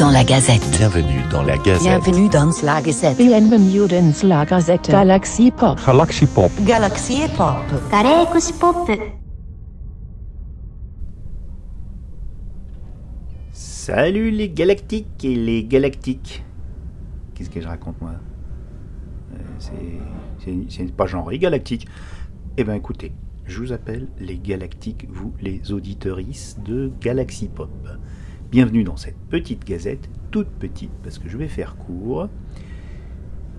dans la Gazette. Bienvenue dans la Gazette. Bienvenue dans la Gazette. Bienvenue dans la Gazette. Galaxy Pop. Galaxy Pop. Galaxy Pop. Galaxy Pop. Salut les galactiques et les galactiques. Qu'est-ce que je raconte moi? Euh, c'est pas genre galactique. Eh ben écoutez, je vous appelle les galactiques, vous les auditorices de Galaxy Pop. Bienvenue dans cette petite gazette, toute petite parce que je vais faire court.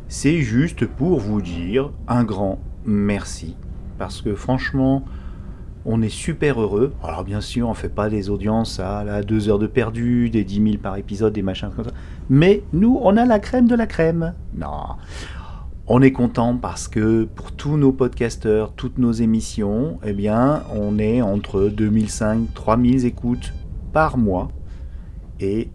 C'est juste pour vous dire un grand merci parce que franchement, on est super heureux. Alors bien sûr, on fait pas des audiences à la 2 heures de perdu, des 10 000 par épisode, des machins comme ça. Mais nous, on a la crème de la crème. Non. On est content parce que pour tous nos podcasteurs, toutes nos émissions, eh bien, on est entre 2005 3000 écoutes par mois.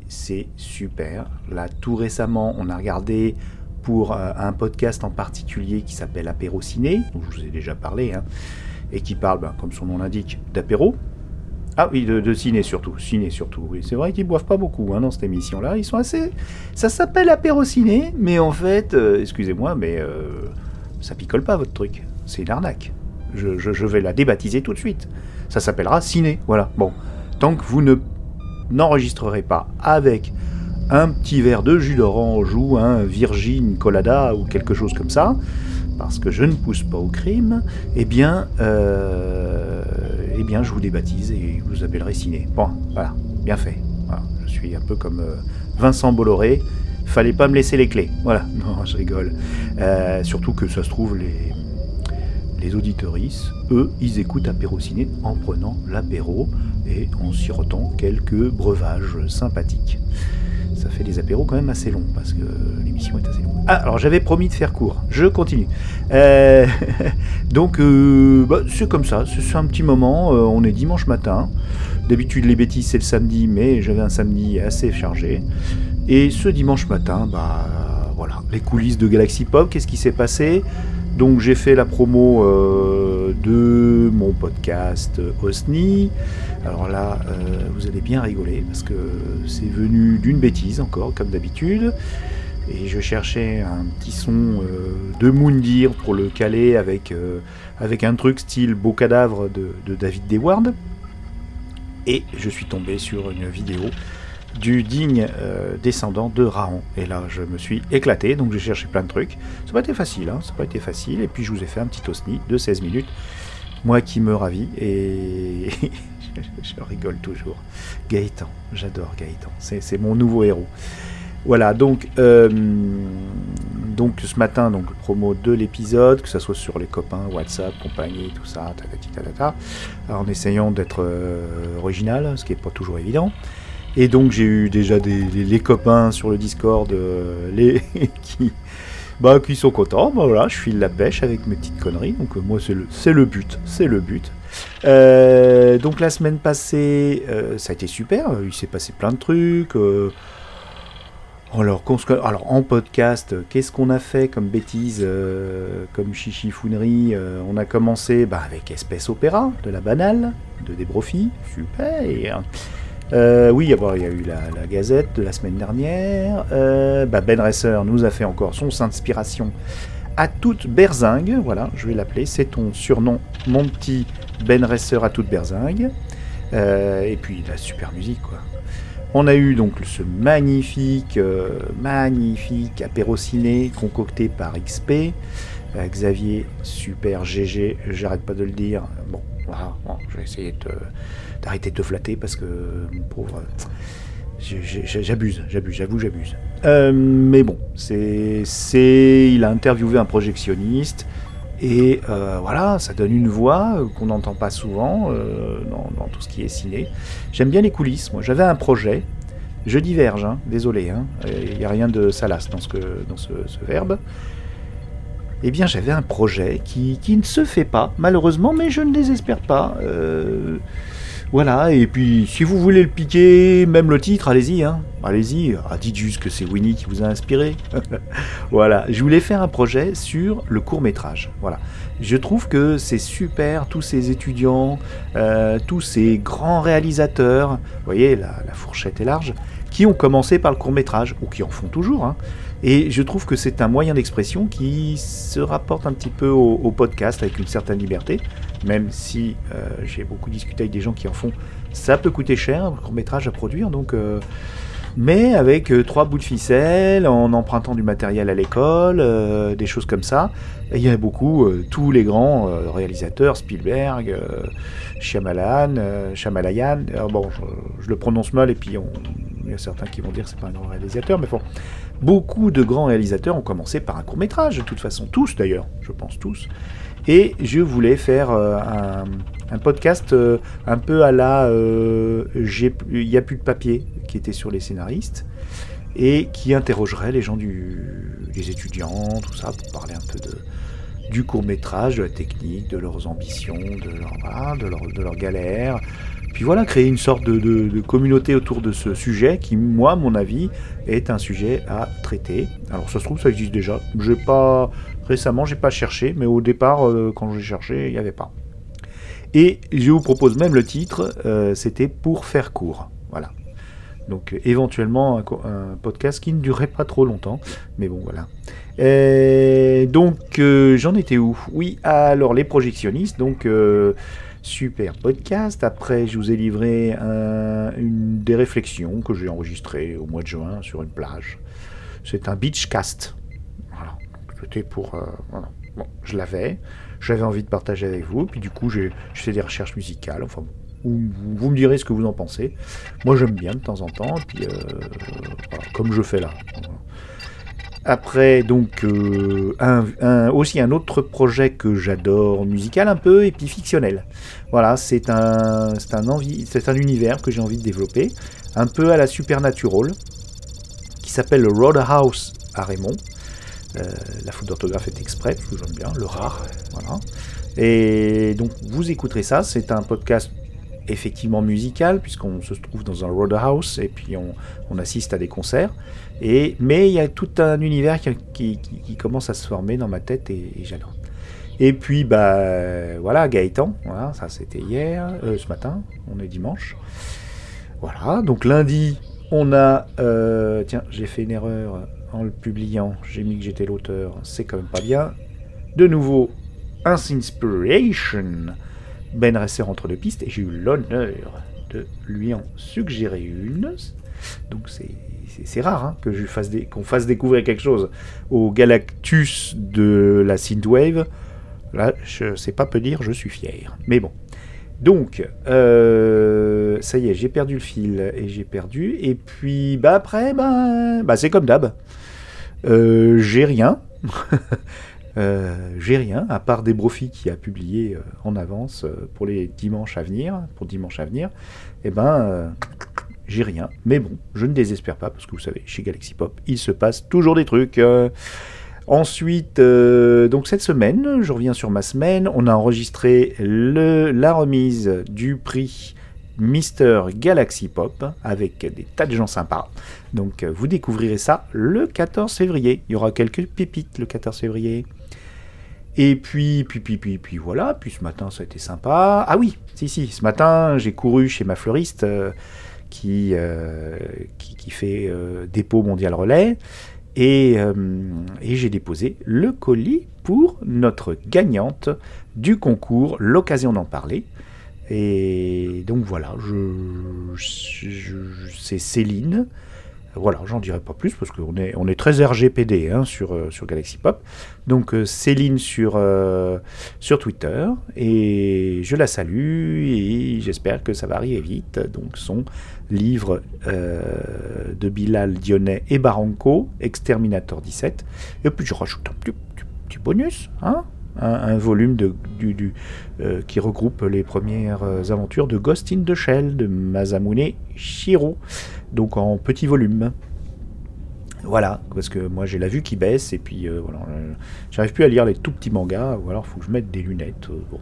C'est super. Là, tout récemment, on a regardé pour euh, un podcast en particulier qui s'appelle Apéro Ciné, dont je vous ai déjà parlé, hein, et qui parle, ben, comme son nom l'indique, d'apéro. Ah oui, de, ciné surtout, ciné surtout. C'est vrai qu'ils boivent pas beaucoup hein, dans cette émission-là. Ils sont assez. Ça s'appelle apéro ciné, mais en fait, euh, excusez-moi, mais euh, ça picole pas votre truc. C'est une arnaque. Je vais la débaptiser tout de suite. Ça s'appellera ciné. Voilà. Bon, tant que vous ne n'enregistrerez pas avec un petit verre de jus d'orange ou un Virgin Colada ou quelque chose comme ça, parce que je ne pousse pas au crime, eh bien, euh, eh bien, je vous débaptise et vous appellerez ciné. Bon, voilà, bien fait. Je suis un peu comme euh, Vincent Bolloré. Fallait pas me laisser les clés. Voilà, non, je rigole. Euh, surtout que ça se trouve les les auditoristes, eux, ils écoutent apéro ciné en prenant l'apéro et en sirotant quelques breuvages sympathiques. Ça fait des apéros quand même assez longs parce que l'émission est assez longue. Ah, alors j'avais promis de faire court. Je continue. Euh, donc, euh, bah, c'est comme ça. C'est c'est un petit moment. euh, on est dimanche matin. D'habitude, les bêtises, c'est le samedi, mais j'avais un samedi assez chargé. Et ce dimanche matin, bah voilà, les coulisses de Galaxy Pop. Qu'est-ce qui s'est passé? Donc j'ai fait la promo euh, de mon podcast euh, Osni. Alors là, euh, vous allez bien rigoler parce que c'est venu d'une bêtise encore, comme d'habitude. Et je cherchais un petit son de Moundir pour le caler avec, avec un truc style Beau cadavre de, de David Deward. Et je suis tombé sur une vidéo du digne euh, descendant de Raon. Et là, je me suis éclaté, donc j'ai cherché plein de trucs. Ça n'a pas été facile, hein, ça n'a pas été facile. Et puis je vous ai fait un petit osni de 16 minutes. Moi qui me ravis et je rigole toujours. Gaëtan, j'adore Gaëtan. C'est mon nouveau héros. Voilà, donc, euh, donc ce matin, donc promo de l'épisode, que ce soit sur les copains, WhatsApp, compagnie, tout ça, en essayant d'être euh, original, ce qui n'est pas toujours évident. Et donc j'ai eu déjà des, les, copains sur le Discord euh, bah, qui sont contents. Bah, voilà, je file la pêche avec mes petites conneries. Donc euh, moi c'est le, but, c'est le but. Euh, donc la semaine passée, ça a été super. Il s'est passé plein de trucs. alors, alors, en podcast, qu'est-ce qu'on a fait comme bêtises, euh, comme chichifounerie On a commencé bah, avec Espèce Opéra, de la banale, de Desbrofis, super. Euh, oui, il y a eu la, Gazette de la semaine dernière. Euh, bah, ben Resser nous a fait encore son inspiration à toute berzingue. Voilà, je vais l'appeler. C'est ton surnom, mon petit Ben Resser à toute berzingue. Euh, et puis la super musique, quoi. On a eu donc ce magnifique, magnifique apéro ciné concocté par XP. Xavier, super GG, j'arrête pas de le dire. Bon, voilà, bon, je vais essayer de d'arrêter de te flatter parce que, pauvre, j'abuse, j'abuse, j'avoue, j'abuse. Euh, mais bon, c'est, il a interviewé un projectionniste et euh, voilà, ça donne une voix qu'on n'entend pas souvent euh, dans, tout ce qui est ciné. J'aime bien les coulisses. Moi, j'avais un projet. Je diverge, hein, désolé. hein, Il n'y a rien de salace dans ce, dans ce, verbe. Eh bien, j'avais un projet qui, qui ne se fait pas, malheureusement, mais je ne désespère pas. Voilà, et puis si vous voulez le piquer, même le titre, allez-y, hein. Allez-y, ah, dites juste que c'est Winnie qui vous a inspiré. voilà, je voulais faire un projet sur le court métrage. Voilà. Je trouve que c'est super, tous ces étudiants, euh, tous ces grands réalisateurs, vous voyez, la, fourchette est large, qui ont commencé par le court métrage, ou qui en font toujours, hein. Et je trouve que c'est un moyen d'expression qui se rapporte un petit peu au podcast avec une certaine liberté, même si euh, j'ai beaucoup discuté avec des gens qui en font. Ça peut coûter cher, un court métrage à produire, donc. euh, mais avec euh, trois bouts de ficelle, en empruntant du matériel à l'école, des choses comme ça. Il y a beaucoup, tous les grands réalisateurs, Spielberg, Shyamalan, alors bon, je, le prononce mal et puis il y a certains qui vont dire que c'est pas un grand réalisateur, mais bon, beaucoup de grands réalisateurs ont commencé par un court métrage, de toute façon, tous d'ailleurs, je pense tous. Et je voulais faire euh, un, podcast euh, un peu à la euh, Il n'y a plus de papier qui était sur les scénaristes et qui interrogerait les gens du les étudiants, tout ça, pour parler un peu de du court métrage, de la technique, de leurs ambitions, de leur voilà, de leur de leurs galères. Puis voilà, créer une sorte de, communauté autour de ce sujet qui, moi, à mon avis, est un sujet à traiter. Alors ça se trouve, ça existe déjà. J'ai pas récemment, j'ai pas cherché, mais au départ, euh, quand j'ai cherché, il n'y avait pas. Et je vous propose même le titre, euh, c'était pour faire court. Voilà. Donc euh, éventuellement un, podcast qui ne durerait pas trop longtemps, mais bon voilà. Donc j'en étais où? Oui, alors les projectionnistes, donc super podcast. Après, je vous ai livré un- une des réflexions que j'ai enregistrées au mois de juin sur une plage. C'est un beachcast. Voilà. C'était pour. euh, je l'avais. J'avais envie de partager avec vous. Puis du coup, j'ai fait des recherches musicales. Enfin, vous, vous- me direz ce que vous en pensez. Moi, j'aime bien de temps en temps. Puis, euh, comme je fais là. Voilà. Après, donc, euh, aussi un autre projet que j'adore, musical un peu, et puis fictionnel. Voilà, c'est un, un, envie, un univers que j'ai envie de développer, un peu à la Supernatural, qui s'appelle le Roadhouse à Raymond. Euh, la faute d'orthographe est exprès, parce que j'aime bien, le rare. Voilà. Et donc, vous écouterez ça, c'est un podcast effectivement musical, puisqu'on se trouve dans un roadhouse et puis on, on assiste à des concerts. Et, mais il y a tout un univers qui, qui- commence à se former dans ma tête et, j'adore. Et puis, bah voilà, Gaëtan, voilà, ça c'était hier, euh, ce matin, on est dimanche. Voilà, donc lundi, on a. euh, tiens, j'ai fait une erreur en le publiant, j'ai mis que j'étais l'auteur, c'est quand même pas bien. De nouveau, Inspiration. Ben Resser entre deux pistes et j'ai eu l'honneur de lui en suggérer une. Donc c'est rare hein, que je fasse qu'on fasse découvrir quelque chose au Galactus de la Synthwave. Là, je sais pas peu dire, je suis fier. Mais bon. Donc, euh, ça y est, j'ai perdu le fil et j'ai perdu. Et puis, bah après, bah, bah c'est comme d'hab. Euh, j'ai rien. Euh, j'ai rien, à part des Brofis qui a publié euh, en avance euh, pour les dimanches à venir, pour dimanche à venir, et ben euh, j'ai rien. Mais bon, je ne désespère pas, parce que vous savez, chez Galaxy Pop, il se passe toujours des trucs. Ensuite, donc cette semaine, je reviens sur ma semaine, on a enregistré la remise du prix Mister Galaxy Pop avec des tas de gens sympas. Donc vous découvrirez ça le 14 février. Il y aura quelques pépites le 14 février. Et puis, puis, puis, puis, puis voilà. Puis ce matin, ça a été sympa. Ah oui, si, si. Ce matin, j'ai couru chez ma fleuriste euh, qui, euh, qui, qui fait euh, dépôt mondial relais. Et, et j'ai déposé le colis pour notre gagnante du concours, l'occasion d'en parler. Et donc voilà, c'est Céline. Voilà, j'en dirai pas plus parce qu'on est, on est très RGPD hein, sur, euh, sur Galaxy Pop. Donc euh, Céline sur, euh, sur Twitter et je la salue et j'espère que ça va arriver vite. Donc son livre de Bilal Dionnet et Baranco, Exterminator 17. Et puis je rajoute un petit- petit bonus, hein un, volume de, euh, qui regroupe les premières aventures de Ghost in the Shell de Masamune Shiro, donc en petit volume. Voilà, parce que moi j'ai la vue qui baisse et puis euh, euh, j'arrive plus à lire les tout petits mangas, ou alors faut que je mette des lunettes. bon.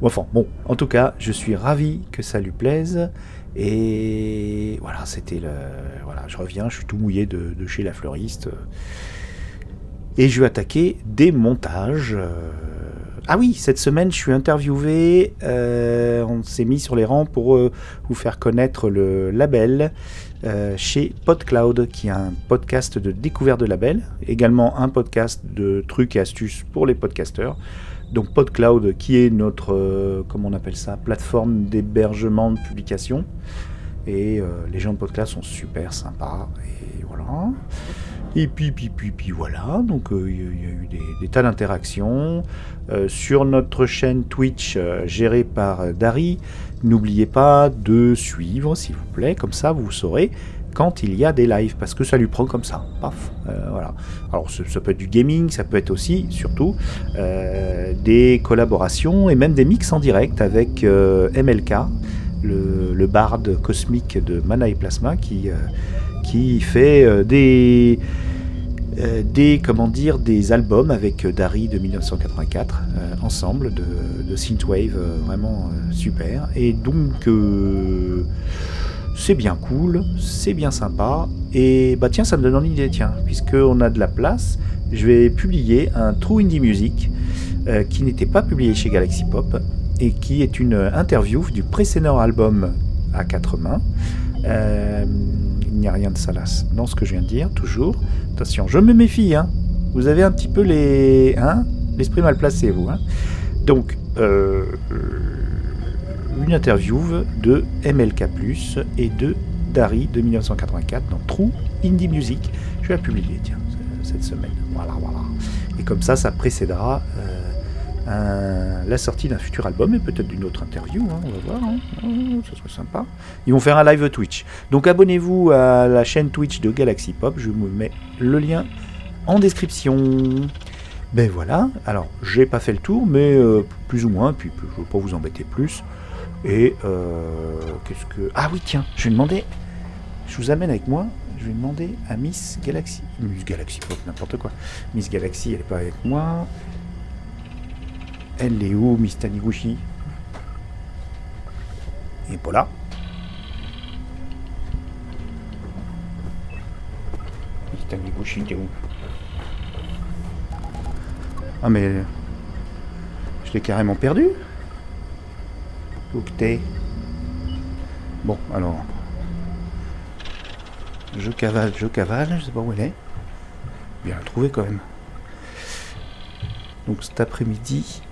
Enfin, bon, en tout cas, je suis ravi que ça lui plaise. Et voilà, c'était le. Voilà, je reviens, je suis tout mouillé de, de chez la fleuriste. Et je vais attaquer des montages. euh. Ah oui, cette semaine, je suis interviewé. euh, on s'est mis sur les rangs pour euh, vous faire connaître le label chez PodCloud, qui est un podcast de découverte de labels, également un podcast de trucs et astuces pour les podcasteurs. Donc PodCloud, qui est notre, comment on appelle ça, plateforme d'hébergement de publication. Et les gens de PodCloud sont super sympas. Et voilà. Et puis, puis, puis, puis voilà. Donc euh, il y, a- eu des, tas d'interactions. Euh, sur notre chaîne Twitch euh, gérée par Dari, n'oubliez pas de suivre, s'il vous plaît. Comme ça, vous saurez quand il y a des lives, parce que ça lui prend comme ça. Paf. Voilà. Alors, ça, peut être du gaming, ça peut être aussi, surtout, des collaborations et même des mix en direct avec MLK, le, le barde cosmique de Mana et Plasma, qui, qui fait euh, des, euh, des, comment dire, des albums avec euh, Dari de 1984, euh, ensemble, de, Synthwave, vraiment super. Et donc, c'est bien cool, c'est bien sympa. Et bah tiens, ça me donne une idée, tiens, puisqu'on a de la place, je vais publier un True Indie Music qui n'était pas publié chez Galaxy Pop et qui est une interview du précédent album à quatre mains. Il n'y a rien de salace dans ce que je viens de dire, toujours. Attention, je me méfie, hein. Vous avez un petit peu les, hein, l'esprit mal placé, vous. Hein. Donc, euh, une interview de MLK+, et de Dari de 1984 dans True Indie Music. Je vais la publier, tiens, cette semaine. Voilà, voilà. Et comme ça, ça précédera euh, un- la sortie d'un futur album et peut-être d'une autre interview. hein, on va voir, hein. Oh, ça serait sympa. Ils vont faire un live Twitch. Donc abonnez-vous à la chaîne Twitch de Galaxy Pop. Je vous mets le lien en description. Ben voilà. Alors, j'ai pas fait le tour, mais euh, plus ou moins. Puis je veux pas vous embêter plus. Et euh, qu'est-ce que. Ah oui, tiens, je vais demander. Je vous amène avec moi. Je vais demander à Miss Galaxy. Miss Galaxy Pop, n'importe quoi. Miss Galaxy, elle est pas avec moi. Elle est où, Miss Taniguchi? Est pas là. Miss t'es où? Ah mais... Je l'ai carrément perdu Où que t'es? Bon, alors... Je cavale, je cavale, je sais pas où elle est. Bien la trouver quand même. Donc cet après-midi...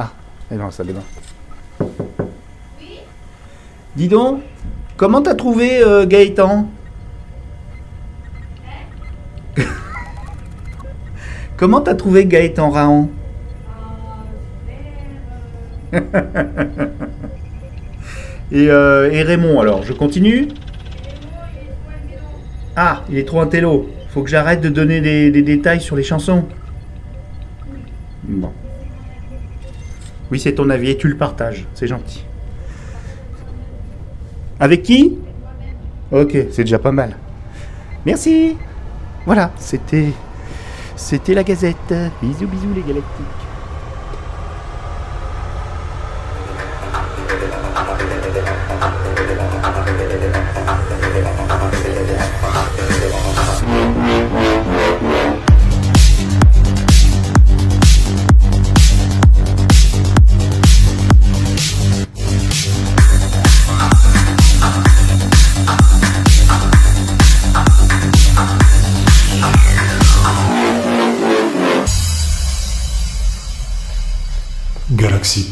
Ah, elle est dans la bain. Dis donc, comment t'as trouvé euh, Gaëtan? Comment t'as trouvé Gaëtan Raon? Et, euh, et Raymond, alors, je continue? Ah, il est trop intello. Faut que j'arrête de donner des, des détails sur les chansons. Bon. Oui, c'est ton avis et tu le partages. C'est gentil. Avec qui? Ok, c'est déjà pas mal. Merci. Voilà, c'était c'était la Gazette. Bisous, bisous les galactiques.